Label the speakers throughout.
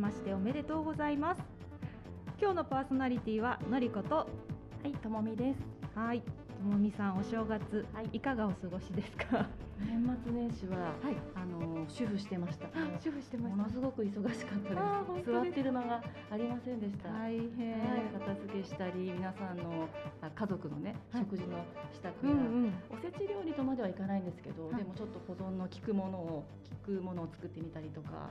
Speaker 1: ましておめでとうございます。今日のパーソナリティはのりこと。
Speaker 2: はいともみです。
Speaker 1: はい。ともみさんお正月、はい、いかがお過ごしですか？
Speaker 2: 年末年始は、はい、あの主婦してました。
Speaker 1: 主婦してまし
Speaker 2: ものすごく忙しかったです。座ってる間がありませんでした。
Speaker 1: 大変、はい、
Speaker 2: 片付けしたり皆さんの家族のね、食事の支度や、うんうん、おせち料理とまではいかないんですけど、でもちょっと保存の効くものを効くものを作ってみたりとか、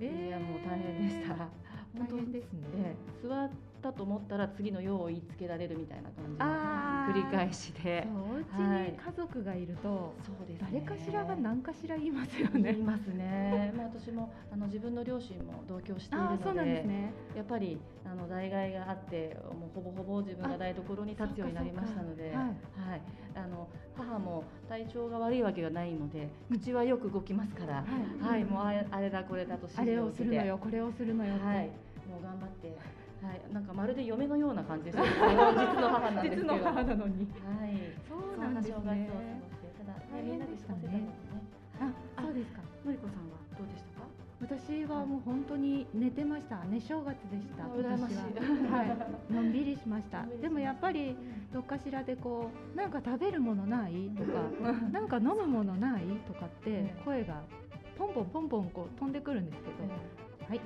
Speaker 2: いやもう大変でした。
Speaker 1: 大変ですね。
Speaker 2: 座ったと思ったら次の用を言いつけられるみたいな感じの繰り返しで。
Speaker 1: お家に家族がいると、そうです、誰かしらが何かしら言いますよね。
Speaker 2: 言いますね。まあ私もあの自分の両親も同居しているので、そうなんですね、やっぱりあの代替があってもうほぼほぼ自分が台所に立つようになりましたので、はい、はい、あの母も体調が悪いわけがないので、口はよく動きますから、はい、はい、もうあれだこれだと
Speaker 1: あれをするのよこれをするのよ
Speaker 2: はい、もう頑張って。はい、なんかまるで嫁のような感じです。実の母なんですけど。実の
Speaker 1: 母なのに。
Speaker 2: はい。そうなんですね。正月を過ごして、ただ、ね、みんなで過ごせたね。
Speaker 1: あ、そうですか。
Speaker 2: のりこさんはどうでしたか？
Speaker 1: 私はもう本当に寝てました寝正月でした
Speaker 2: 私は
Speaker 1: はい のんびりしましたでもやっぱりどっかしらでこうなんか食べるものない？とか なんか飲むものない？とかって声がポンポンポンポンこう飛んでくるんですけど、はい、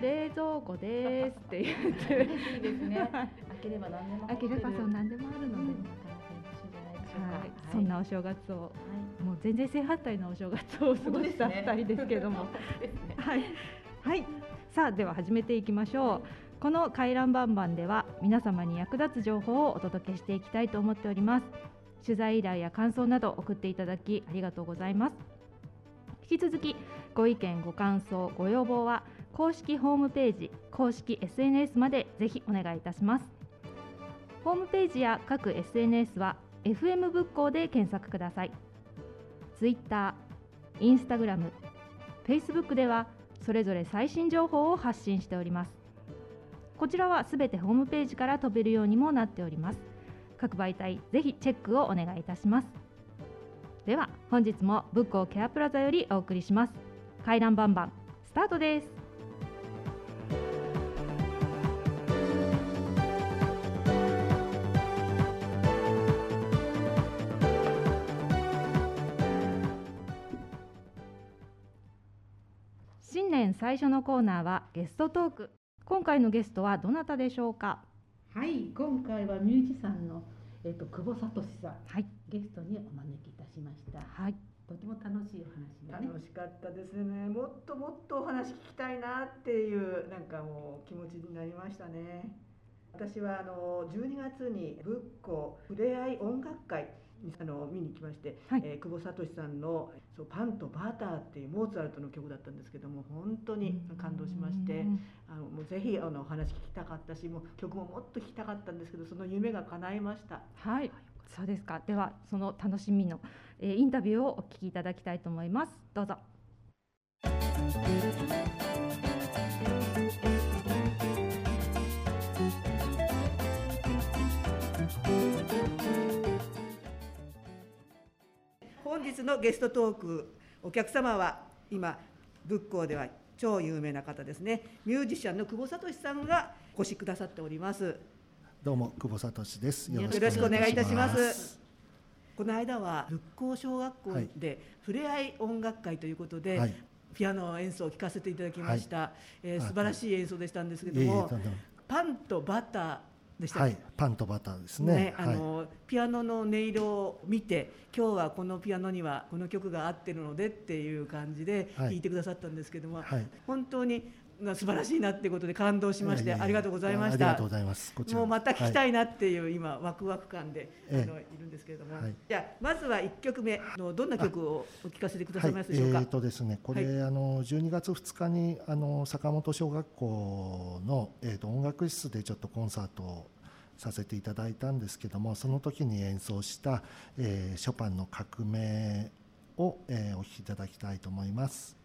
Speaker 1: 冷蔵庫ですって言って。
Speaker 2: いいですね。開ければ何でも
Speaker 1: 開ければそう何でもあるので、はい、そんなお正月を、もう全然正反対のお正月を過ごした二人ですけれども、はい、はい、さあでは始めていきましょう。この回覧バンバンでは皆様に役立つ情報をお届けしていきたいと思っております。取材依頼や感想など送っていただきありがとうございます。引き続きご意見ご感想ご要望は公式ホームページ公式 SNS までぜひお願いいたします。ホームページや各 SNS は FM 仏教で検索ください。Twitter、Instagram、Facebook ではそれぞれ最新情報を発信しております。こちらはすべてホームページから飛べるようにもなっております。各媒体ぜひチェックをお願いいたします。では本日もブックオケアプラザよりお送りします。回覧バンバン。スタートです。新年最初のコーナーはゲストトーク。今回のゲストはどなたでしょうか？
Speaker 3: はい今回はミュージシャンのえっ、ー、と久保聡さん、はい、ゲストにお招きいたしました。はい。とても楽しいお話
Speaker 4: ね、楽しかったですね。もっともっとお話聞きたいなっていうなんかもう気持ちになりましたね。私はあの12月に仏教ふれあい音楽会あの見に来まして、はい、えー、久保聡さんの「そうパンとバター」っていうモーツァルトの曲だったんですけども本当に感動しましてあのもうぜひあのお話聞きたかったしもう曲ももっと聴きたかったんですけどその夢が叶いました。
Speaker 1: はい、そうですかではその楽しみの、えー、インタビューをお聞きいただきたいと思います。どうぞ。
Speaker 4: 本日のゲストトークお客様は今仏教では超有名な方ですね。ミュージシャンの久保聡さんがお越しくださっております。
Speaker 5: どうも久保聡です。
Speaker 4: よろしくお願いいたしますこの間は仏教小学校でふれあい音楽会ということで、はい、ピアノ演奏を聴かせていただきました、はい、えー、素晴らしい演奏でしたんですけども、パンとバターでした
Speaker 5: はい、パンとバターですね。ね
Speaker 4: あの、はい、ピアノの音色を見て、今日はこのピアノにはこの曲が合ってるのでっていう感じで弾いてくださったんですけども、はい、本当にが素晴らしいなってことで感動しましてありがとうございました。
Speaker 5: ありがとうございます。
Speaker 4: もうまた聞きたいなっていう、今ワクワク感で、あのいるんですけれども、じゃあまずは一曲目のどんな曲をお聞かせてくださいますでしょうか？
Speaker 5: えっ、とですね、これ、あの12月2日にあの坂本小学校のえっ、と音楽室でちょっとコンサートをさせていただいたんですけどもその時に演奏した、えー、ショパンの革命を、えー、お聴きいただきたいと思います。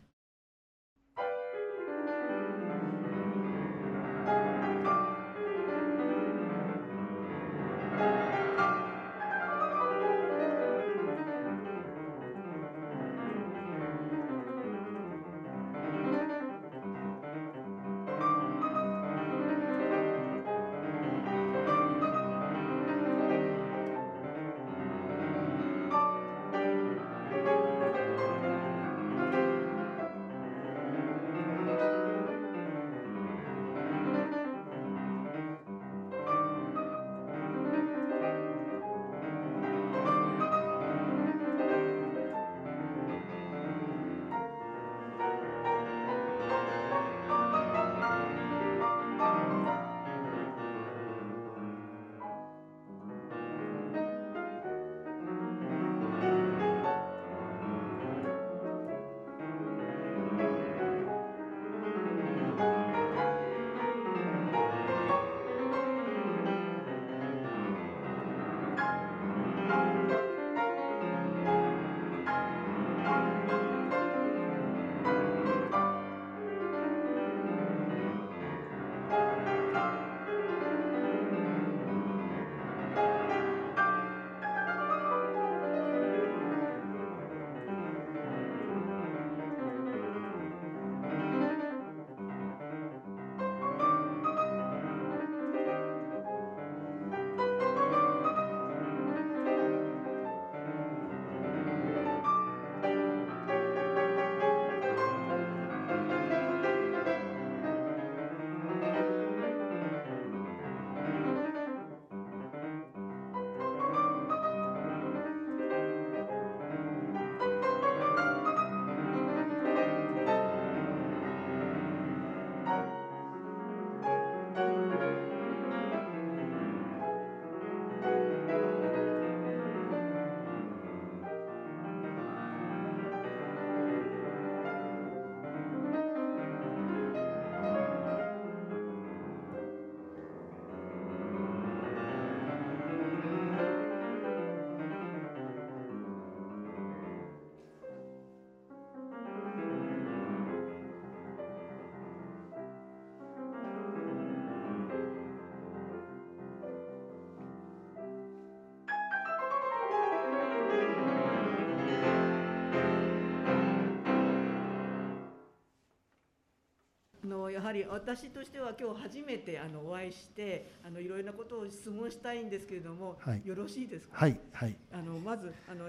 Speaker 4: はり私としては今日初めてあのお会いしてあのいろいろなことを質問したいんですけれども、はい、よろしいですか？
Speaker 5: はいはい。
Speaker 4: あのまずあの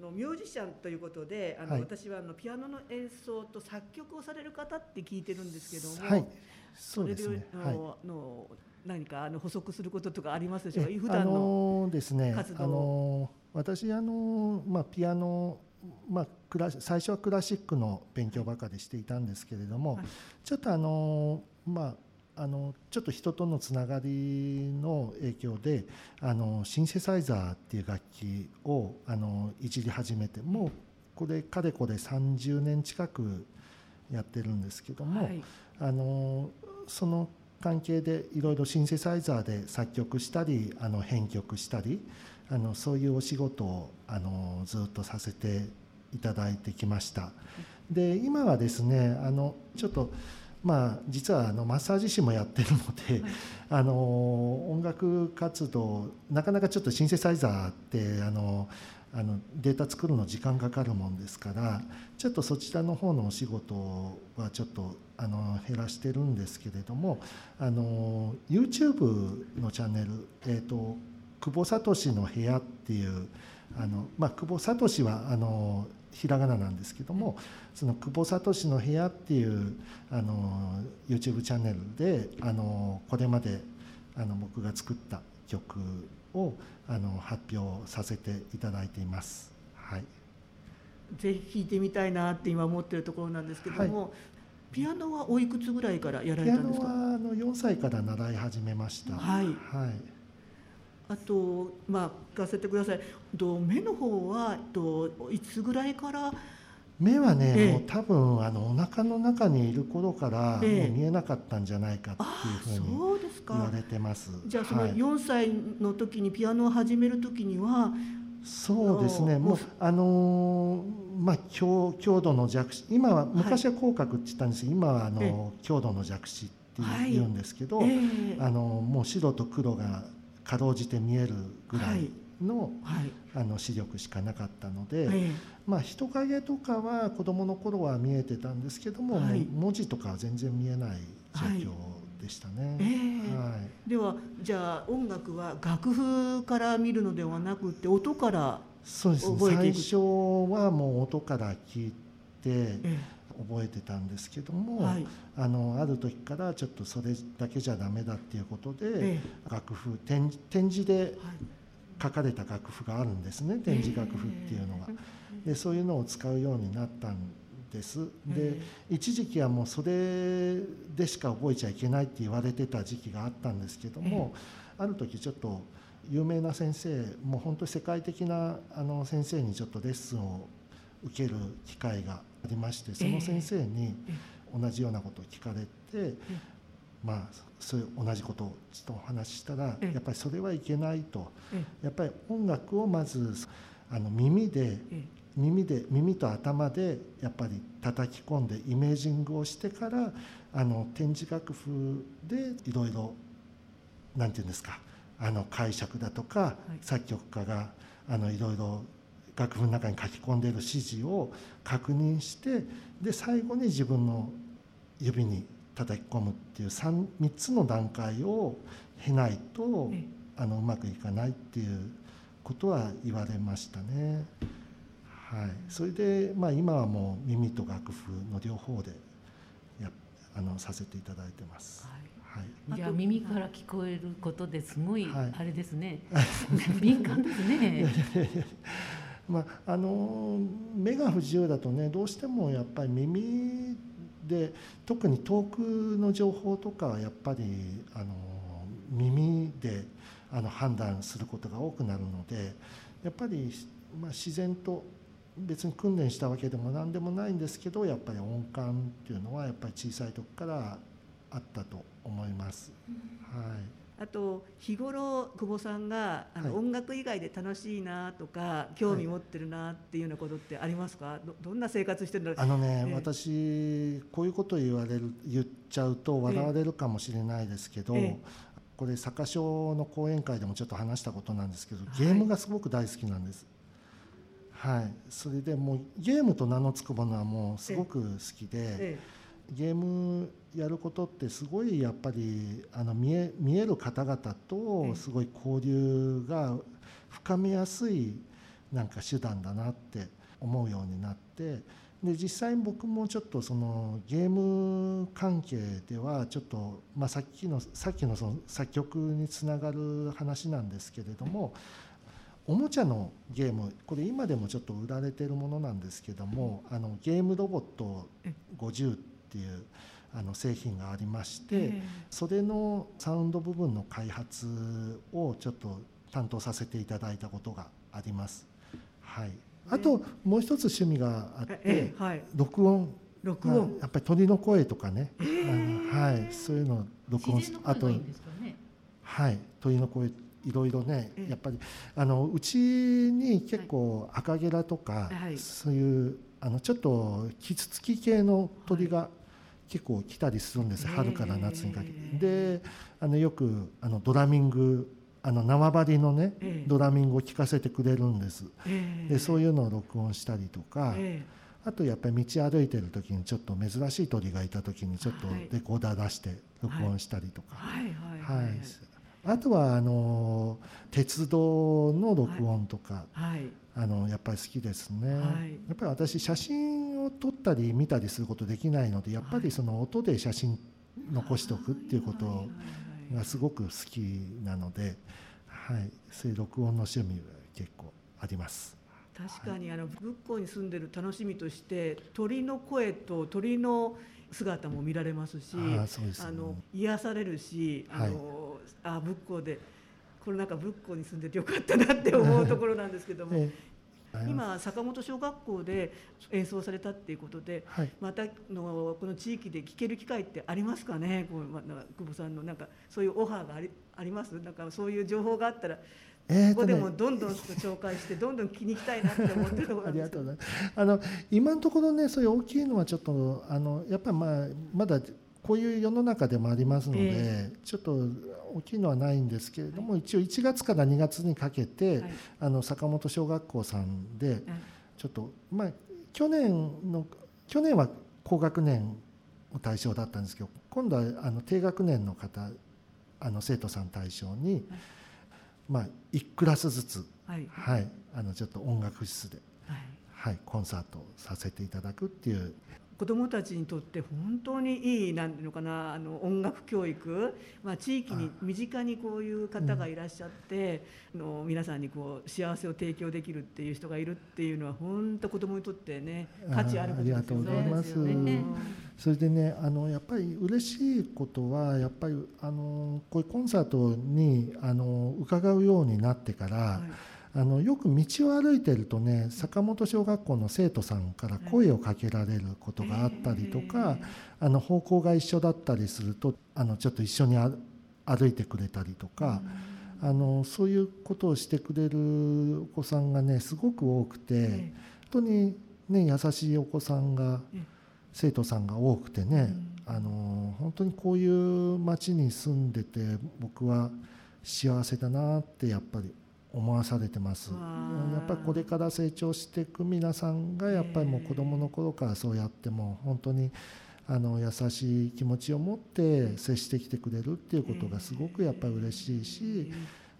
Speaker 4: のミュージシャンということであの、はい、私はあのピアノの演奏と作曲をされる方って聞いてるんですけども、はい、
Speaker 5: そうですね。はい、
Speaker 4: の何かあの補足することとかありますでしょうか？普段の
Speaker 5: ですね。あの私あのまあピアノまあ、クラ最初はクラシックの勉強ばかりしていたんですけれども、はい、ちょっとあの、まあ、あのちょっと人とのつながりの影響であのシンセサイザーっていう楽器をあのいじり始めてもうこれかれこれ30年近くやってるんですけども、はい、あのその関係でいろいろシンセサイザーで作曲したりあの編曲したりあのそういうお仕事をあのずっとさせていただいてきました。で今はですねあのちょっとまあ、実はあのマッサージ師もやってるので、はい、あの音楽活動なかなかちょっとシンセサイザーってあのあのデータ作るの時間かかるもんですからちょっとそちらの方のお仕事はちょっとあの減らしてるんですけれどもあの YouTube のチャンネル、えーと久保聡の部屋っていうあの、まあ、久保聡はあのひらがななんですけどもその久保聡の部屋っていうあの YouTube チャンネルであのこれまであの僕が作った曲をあの発表させていただいています。はい、
Speaker 4: ぜひ弾いてみたいなって今思ってるところなんですけども、はい、ピアノはおいくつぐらいからやられたんですか？ピアノはあの
Speaker 5: 4歳から習い始めました。
Speaker 4: はい。はいあとまあ聞かせてください。と目の方はといつぐらいから？
Speaker 5: 目はね、ええ、もう多分あのお腹の中にいる頃からもう見えなかったんじゃないかっていうふうに言われてます。
Speaker 4: じゃあその4歳の時にピアノを始める時には、
Speaker 5: そうですねもうあのー、まあ強強度の弱視今は昔は口角って言ったんですけど、今はあの強度の弱視って言うんですけど、はい、あのもう白と黒がかろうじて見えるぐらいの,、あの視力しかなかったので、まあ、人影とかは子どもの頃は見えてたんですけども,、文字とかは全然見えない状況でしたね、
Speaker 4: はい、ではじゃあ音楽は楽譜から見るのではなくて音から
Speaker 5: そうですね。最初はもう音から聞いて、覚えてたんですけども、はい、あのある時からちょっとそれだけじゃダメだっていうことで、ええ、楽譜展展示で書かれた楽譜があるんですね。展示楽譜っていうのが。でそういうのを使うようになったんです。で一時期はもうそれでしか覚えちゃいけないって言われてた時期があったんですけども、ある時ちょっと有名な先生もう本当に世界的なあの先生にちょっとレッスンを受ける機会がありましてその先生に同じようなことを聞かれて、まあそういう同じことをちょっとお話ししたら、やっぱりそれはいけないと、やっぱり音楽をまずあの耳で、耳で耳と頭でやっぱり叩き込んでイメージングをしてからあの展示楽譜でいろいろなんていうんですかあの解釈だとか、作曲家があのいろいろ楽譜の中に書き込んでいる指示を確認してで最後に自分の指に叩き込むっていう 3, 3つの段階を経ないとあのうまくいかないっていうことは言われましたね。はい、それで、まあ、今はもう耳と楽譜の両方でやあのさせていただいてます。はい
Speaker 6: はい、じゃあ耳から聞こえることですごい、あれですね、敏感ですね。
Speaker 5: まあ、あの目が不自由だとねどうしてもやっぱり耳で特に遠くの情報とかはやっぱりあの耳であの判断することが多くなるのでやっぱり、まあ、自然と別に訓練したわけでも何でもないんですけどやっぱり音感っていうのはやっぱり小さい時からあったと思います。はい。
Speaker 4: あと日頃久保さんがあの、音楽以外で楽しいなとか興味持ってるなっていうようなことってありますか？どどんな生活してるんだろう？
Speaker 5: あのね、えー、私こういうこと言われる言っちゃうと笑われるかもしれないですけど、えー、これ坂賞の講演会でもちょっと話したことなんですけどゲームがすごく大好きなんです。はい、それでもうゲームと名の付くものはもうすごく好きで、ゲームやることってすごいやっぱりあの見え見える方々とすごい交流が深めやすいなんか手段だなって思うようになってで実際僕もちょっとそのゲーム関係ではちょっと、まあ、さっきのさっきのその作曲につながる話なんですけれども、おもちゃのゲームこれ今でもちょっと売られてるものなんですけども、あのゲームロボット50っていうあの製品がありまして、それのサウンド部分の開発をちょっと担当させていただいたことがあります。はい。あともう一つ趣味があって、はい、録音。
Speaker 1: 録音、
Speaker 5: やっぱり鳥の声とかね、あのはい、そういうのを録音あと、はい。鳥の声いろいろね、やっぱりあのうちに結構赤ゲラとか、はい、そういうあのちょっとキツツキ系の鳥が結構来たりするんです、春から夏にかけて。であのよくあのドラミングあの縄張りのね、えドラミングを聴かせてくれるんです、えでそういうのを録音したりとか、えあとやっぱり道歩いてる時にちょっと珍しい鳥がいた時にちょっとレコーダー出して録音したりとか、はいあとはあの鉄道の録音とか、はい、あのやっぱり好きですね、はい、やっぱり私写真を撮ったり見たりすることできないのでやっぱりその音で写真残しておくっていうことをがすごく好きなので、はい、そういう録音の趣味は結構あります。
Speaker 4: 確かにあの仏光に住んでる楽しみとして鳥の声と鳥の姿も見られますしあ、ね、あの癒されるしあの、はい、あ仏光でこれなんか仏光に住んでてよかったなって思うところなんですけども、え今坂本小学校で演奏されたっていうことで、はい、またのこの地域で聴ける機会ってありますかね？こう、ま、久保さんのなんかそういうオファーがありあります？なんかそういう情報があったらえーね、ここでもどんどん紹介してどんどん気に行きたいなって思ってるところなんですけど。
Speaker 5: あの今のところねそういう大きいのはちょっとあのやっぱりまあまだこういう世の中でもありますので、えー、ちょっと大きいのはないんですけれども、はい、一応1月から2月にかけて、はい、あの坂本小学校さんで、ちょっとまあ去年の去年は高学年の対象だったんですけど今度はあの低学年の方あの生徒さん対象に、はい、まあ1クラスずつ、はい、はい、あのちょっと音楽室で、はい、コンサートさせていただくっていう
Speaker 4: 子どもたちにとって本当にいいなんていうのかなあの音楽教育、まあ、地域に身近にこういう方がいらっしゃって、うん、の皆さんにこう幸せを提供できるっていう人がいるっていうのは本当子どもにとってね価値あることですよね。ありがとうございます。
Speaker 5: それでねあのやっぱり嬉しいことはやっぱりあのこういうコンサートにあの伺うようになってから、はいあのよく道を歩いてるとね坂本小学校の生徒さんから声をかけられることがあったりとか、あの方向が一緒だったりするとあのちょっと一緒に歩いてくれたりとか、あのそういうことをしてくれるお子さんがねすごく多くて、本当にね優しいお子さんが、生徒さんが多くてね、あの本当にこういう町に住んでて僕は幸せだなってやっぱり思わされてますやっぱりこれから成長していく皆さんがやっぱりもう子どもの頃からそうやっても本当にあの優しい気持ちを持って接してきてくれるっていうことがすごくやっぱり嬉しいし、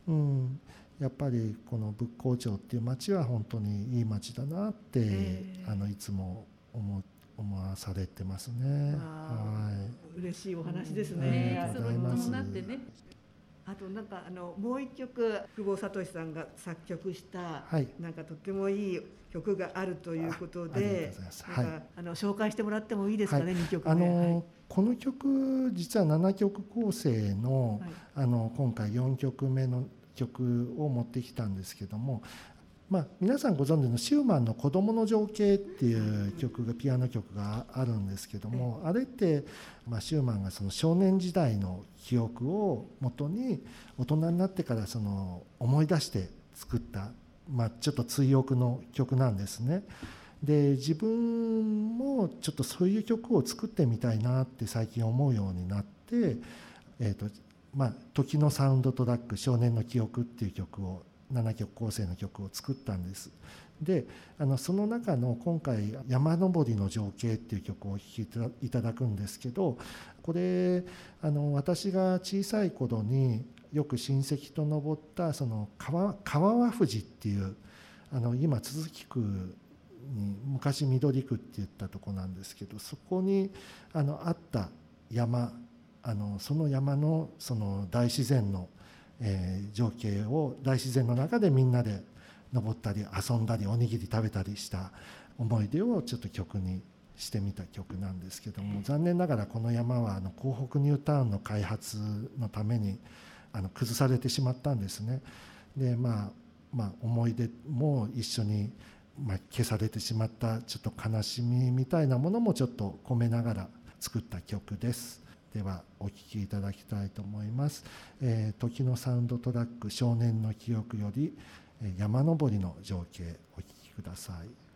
Speaker 5: うん、やっぱりこの仏光町っていう町は本当にいい町だなって、あのいつも思思わされてますね。は
Speaker 4: い。嬉しいお話ですね。
Speaker 6: ありがとうございます。
Speaker 4: あとなんかあのもう一曲久保聡さんが作曲した、はい、なんかとってもいい曲があるということで、はい、あの紹介してもらってもいいですかね、はい、2曲目。あの
Speaker 5: ー、この曲実は7曲構成の,、あの今回4曲目の曲を持ってきたんですけどもまあ、皆さんご存知のシューマンの「子どもの情景」っていう曲がピアノ曲があるんですけどもあれって、まあ、シューマンがその少年時代の記憶をもとに大人になってからその思い出して作った、まあ、ちょっと追憶の曲なんですね。で自分もちょっとそういう曲を作ってみたいなって最近思うようになって、えーとまあ、時のサウンドトラック「少年の記憶」っていう曲を7曲構成の曲を作ったんです。であのその中の今回「山登りの情景」っていう曲をお聴きいただくんですけどこれあの私が小さい頃によく親戚と登ったその川川和富士っていうあの今都筑区に昔緑区って言ったとこなんですけどそこにあのあった山あのその山のその大自然の、えー、情景を大自然の中でみんなで登ったり遊んだりおにぎり食べたりした思い出をちょっと曲にしてみた曲なんですけども残念ながらこの山はあの港北ニュータウンの開発のためにあの崩されてしまったんですね。でまあまあ、思い出も一緒に、まあ、消されてしまったちょっと悲しみみたいなものもちょっと込めながら作った曲です。ではお聴きいただきたいと思います。えー、時のサウンドトラック少年の記憶より山登りの情景お聴きください。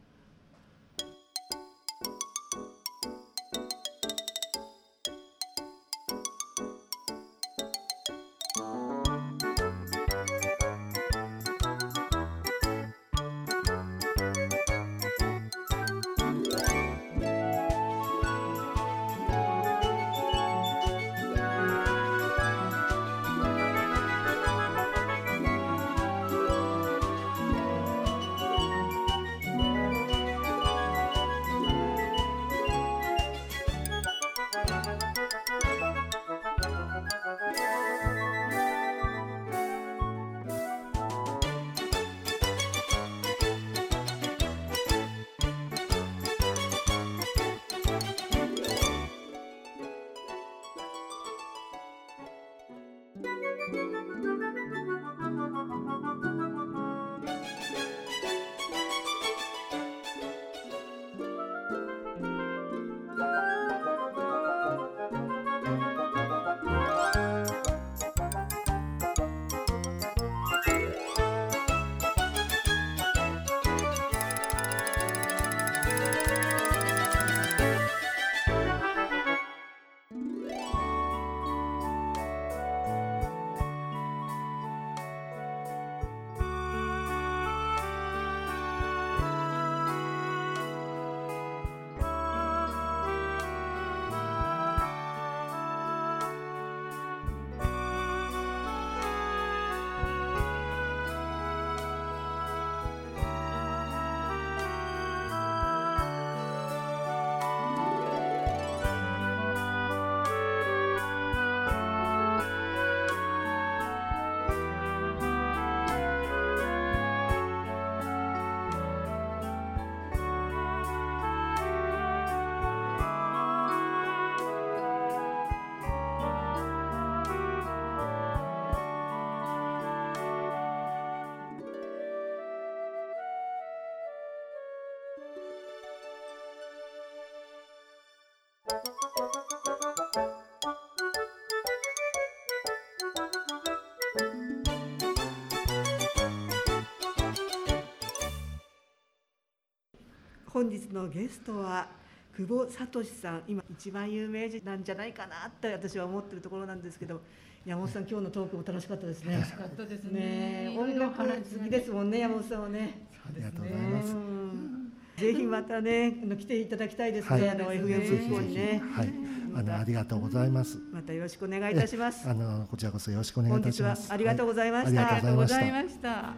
Speaker 4: 本日のゲストは久保聡さん。今一番有名人なんじゃないかなって私は思ってるところなんですけど山本さん今日のトークも楽しかったですね。
Speaker 6: 楽しかったですね。
Speaker 4: 音楽好きですもんね山本さんはね。
Speaker 5: ありがとうございます、
Speaker 4: ぜひまたね来ていただきたいですね、はい、あの FM にね。
Speaker 5: はい。あのありがとうございます。
Speaker 4: またよろしくお願いいたします。
Speaker 5: あのこちらこそよろしくお願いいたします。
Speaker 4: ありがとうございました。
Speaker 6: ありがとうございました。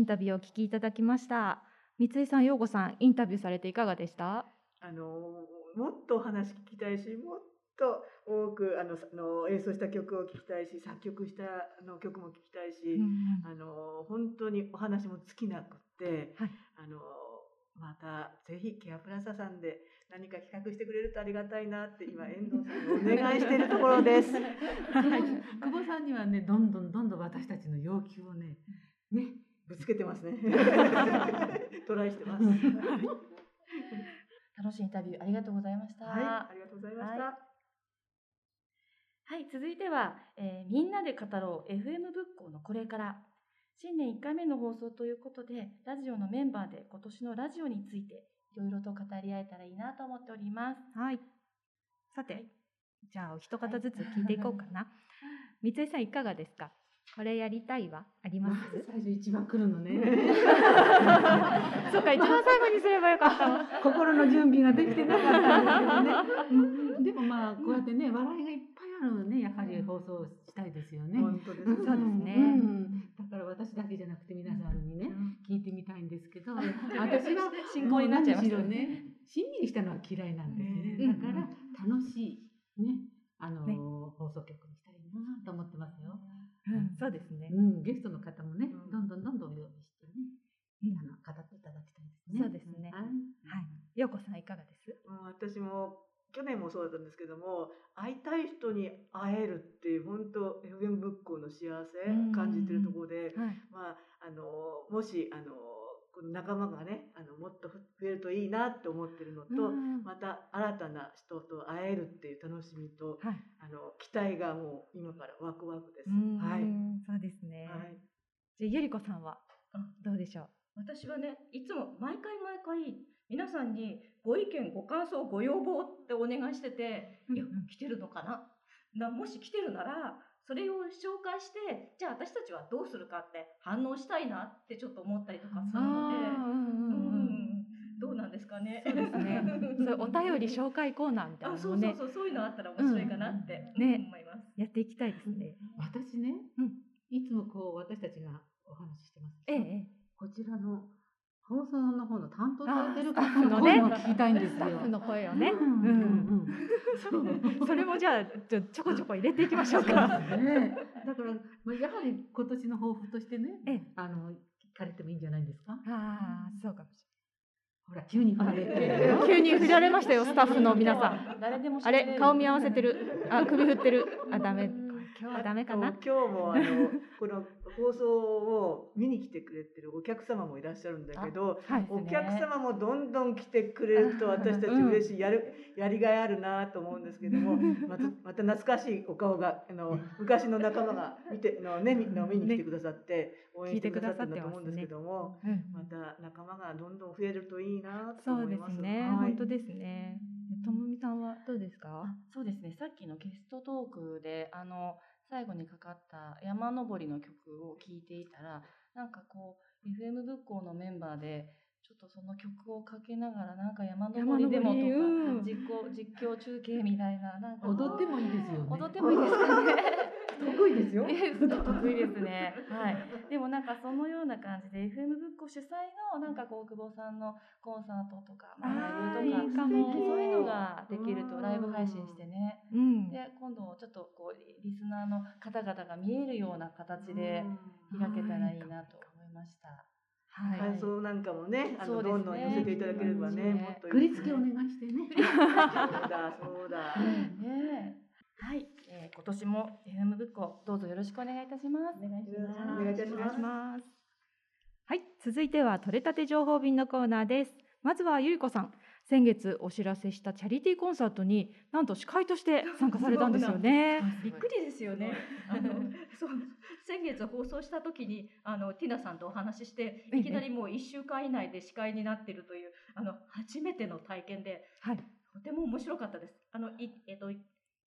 Speaker 1: インタビューをお聞きいただきました。三井さん陽子さんインタビューされていかがでした？
Speaker 4: あのもっとお話聞きたいしもっと多くあのの演奏した曲を聴きたいし作曲したの曲も聴きたいし、うん、あの本当にお話も尽きなくて、はい、あのまたぜひケアプラザさんで何か企画してくれるとありがたいなって今遠藤さんにお願いしているところです。はい、
Speaker 6: 久保さんにはねどんどんどんどん私たちの要求をねね
Speaker 4: ぶつけてますね。トライしてます。
Speaker 2: 楽しいインタビューありがとうございました。
Speaker 4: はい、ありがとうございました。はい、
Speaker 2: はい、続いては、えー、みんなで語ろう FM 仏教のこれから新年1回目の放送ということでラジオのメンバーで今年のラジオについていろいろと語り合えたらいいなと思っております。
Speaker 1: はい。さて、はい、じゃあお一方ずつ聞いていこうかな。三井さんいかがですか？これやりたいはあります？
Speaker 3: 最初一番来るのね。
Speaker 1: そうか、一番最後にすればよかった。
Speaker 3: 心の準備ができてなかったんですけどね。うん、でもまあこうやってね、笑いがいっぱいあるのね、やはり放送したいですよね。
Speaker 4: 本当です。そう
Speaker 1: ですね。
Speaker 3: だから私だけじゃなくて皆さんにね、聞いてみたいんですけど、私は
Speaker 1: 進行になっちゃいます
Speaker 3: ね。しんみりしたのは嫌いなんですね。だから楽しいね、あの放送局にしたいなと思ってますよ。
Speaker 1: うん、そうですね。
Speaker 3: うん、ゲストの方もね、どんどんどんどんお呼びしてね、あの語っていただきたいですね。
Speaker 1: そうですね。はい。ようこさんいかがです？
Speaker 4: 私も去年もそうだったんですけども会いたい人に会えるっていう本当 FM 仏教の幸せ感じてるところで、はい、まああのもしあのこの仲間がねあのもっと増えるといいなって思ってるのと、また新たな人と会えるっていう楽しみと、はい、あの期待がもう今からワクワクです。はい、
Speaker 1: そうですね。はい、じゃゆりこさんはどうでしょう？
Speaker 7: 私はねいつも毎回毎回皆さんにご意見ご感想ご要望ってお願いしてて、いや来てるのかな？なもし来てるならそれを紹介してじゃあ私たちはどうするかって反応したいなってちょっと思ったりとかするので、うんどうなんですかね？
Speaker 1: そうですね。そうお便り紹介コーナーみたいな
Speaker 7: のもね、そうそうそういうのあったら面白いかなって、ね。思います。
Speaker 1: やっていきたいですね。
Speaker 3: 私ね、いつもこう私たちがお話ししてますええ、こちらの放送の方の担当されてる方の声も聞きたいんですよ。
Speaker 1: の声をね。うんうんうん。それもじゃあちょちょこちょこ入れていきましょうか。
Speaker 3: ね、だからやはり今年の抱負としてね、あの聞かれてもいいんじゃないですか？
Speaker 1: ああ、そうかもし
Speaker 3: れない。ほら急に振られ
Speaker 1: て急に振られましたよスタッフの皆さん。誰でもあれ顔見合わせてる。あ首振ってる。あダメ。今日はダメかな？
Speaker 4: 今日もあのこの放送を見に来てくれてるお客様もいらっしゃるんだけど、はいね、お客様もどんどん来てくれると私たち嬉しい、やるやりがいあるなと思うんですけども、またまた懐かしいお顔があの昔の仲間が見てのねの見に来てくださって応援してくださってると思うんですけども、ね。また仲間がどんどん増えるといいなと思います。
Speaker 1: そうですね、はい、本当ですね。ともみさんはどうですか？
Speaker 2: そうですね。さっきのゲストトークであの最後にかかった山登りの曲を聴いていたらなんかこう FM 仏教のメンバーでちょっとその曲をかけながらなんか山登りでもとか実行実況中継みたいななんか
Speaker 3: 踊ってもいいですよね
Speaker 2: 踊ってもいいですかね
Speaker 3: 得意ですよ。
Speaker 2: 得意ですね。はい。でもなんかそのような感じで FM ブック主催のなんかこう久保さんのコンサートとか、まあ、ライブとかそういうのができるとライブ配信してね。うん、で今度ちょっとこうリスナーの方々が見えるような形で開けたらいいなと思いました。
Speaker 4: はい、感想なんかもね、あの、ね、どんどん寄せていただければね、もっと
Speaker 3: 振 り付けお願いしてね。
Speaker 4: そうだ、そうだ。
Speaker 2: ね。はい、えー、今年も FM ブックどうぞよろしくお願いいたします。
Speaker 4: お願いします。お願いいたします。
Speaker 1: はい、続いては取れたて情報便のコーナーです。まずはゆりこさん、先月お知らせしたチャリティーコンサートになんと司会として参加されたんですよね。
Speaker 7: びっくりですよね。あの そう先月放送した時にあのティナさんとお話ししていきなりもう一週間以内で司会になっているというあの初めての体験で、はい、とても面白かったです。あのいえっと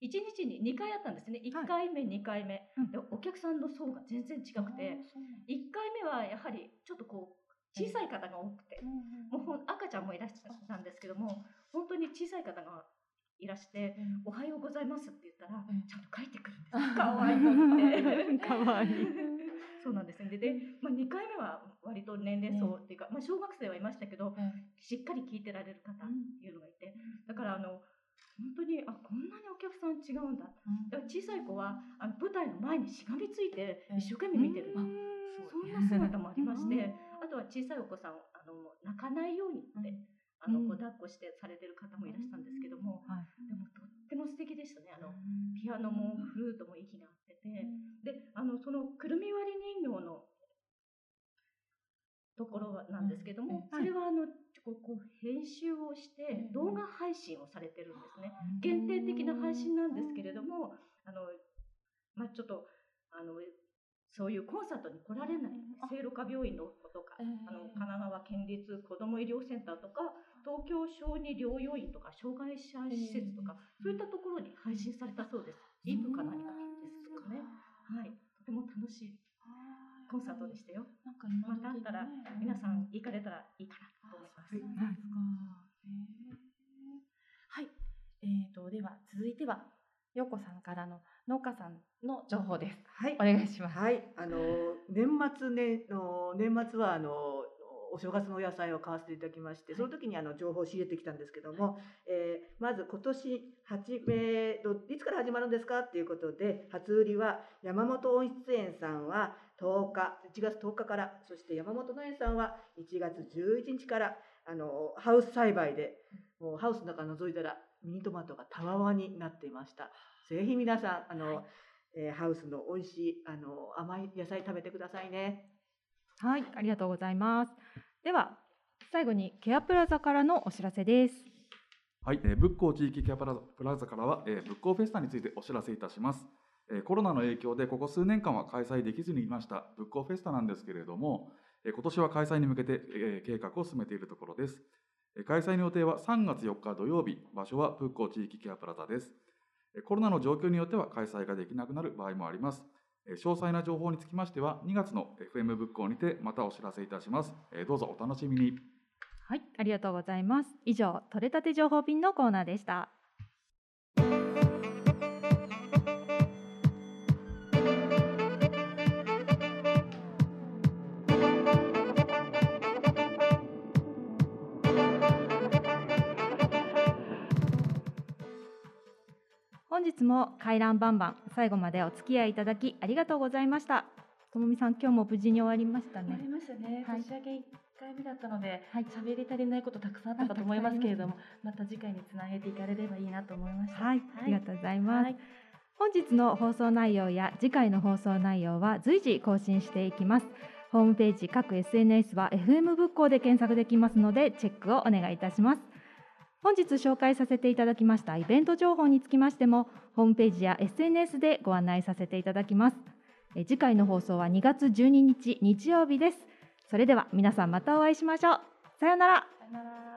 Speaker 7: 1日に2回あったんですね。1回目、はい、2回目、でお客さんの層が全然違くて。1回目はやはりちょっとこう小さい方が多くて、もう赤ちゃんもいらっしゃったんですけども本当に小さい方がいらして、おはようございますって言ったら、ちゃんと帰ってくるんです。か わいい
Speaker 1: かわいい。
Speaker 7: そうなんですね。で、でまあ、2回目は割と年齢層っていうか、まあ、小学生はいましたけど、しっかり聞いてられる方っていうのがいて、だからあの、本当にあこんなにお客さん違うんだ、うん、だから小さい子はあの舞台の前にしがみついて一生懸命見てる、うん、そんな姿もありまして、あとは小さいお子さんあの泣かないようにって、あのこう抱っこしてされてる方もいらしたんですけども、でもとっても素敵でしたね。あのピアノもフルートも息が合ってて、であのそのくるみ割り人形のところなんですけども、それはあのこう編集をして動画配信をされてるんですね。限定的な配信なんですけれども、あの、まあ、ちょっと、あの、そういうコンサートに来られない聖路加病院の子とか、あの神奈川県立子ども医療センターとか東京小児療養院とか障害者施設とか、そういったところに配信されたそうです。イブか何かですとかね。はい、とても楽しいコンサートでしたよ。なんかまたあったら、皆さん行かれたらいいかなと思います。
Speaker 2: はい、えーと、では続いてはよこさんからの農家さんの情報です。はい、お願いします。
Speaker 4: はい、あの年末ねの年末はあのお正月のお野菜を買わせていただきまして、その時にあの情報を仕入れてきたんですけども、えー、まず今年初めいつから始まるんですか？っていうことで初売りは山本温室園さんは10日1月10日からそして山本農園さんは1月11日からあのハウス栽培でもうハウスの中覗いたらミニトマトがたわわになっていました。ぜひ皆さんあの、はい、えー、ハウスの美味しいあの甘い野菜食べてくださいね。
Speaker 1: はい、ありがとうございます。では最後にケアプラザからのお知らせです。
Speaker 8: はい、えー、仏光地域ケアプラザからは、えー、仏光フェスタについてお知らせいたします。えー、コロナの影響でここ数年間は開催できずにいました仏光フェスタなんですけれども、えー、今年は開催に向けて、えー、計画を進めているところです。開催の予定は3月4日土曜日、場所は仏光地域ケアプラザです。コロナの状況によっては開催ができなくなる場合もあります。詳細な情報につきましては2月の FM 仏教にてまたお知らせいたします。どうぞお楽しみに。
Speaker 1: はいありがとうございます。以上取れたて情報便のコーナーでした。日も回覧バンバン最後までお付き合いいただきありがとうございました。ともみさん今日も無事に終わりましたね。
Speaker 2: 終わりましたね。はい、年明け一回目だったので、はい、喋り足りないことたくさんあったかと思いますけれども、また次回につなげていかれればいいなと思いました。
Speaker 1: はい、ありがとうございます。はい、本日の放送内容や次回の放送内容は随時更新していきます。ホームページ各 SNS は FM 仏教で検索できますのでチェックをお願いいたします。本日紹介させていただきましたイベント情報につきましてもホームページや SNS でご案内させていただきます。次回の放送は2月12日日曜日です。それでは皆さんまたお会いしましょう。さようなら。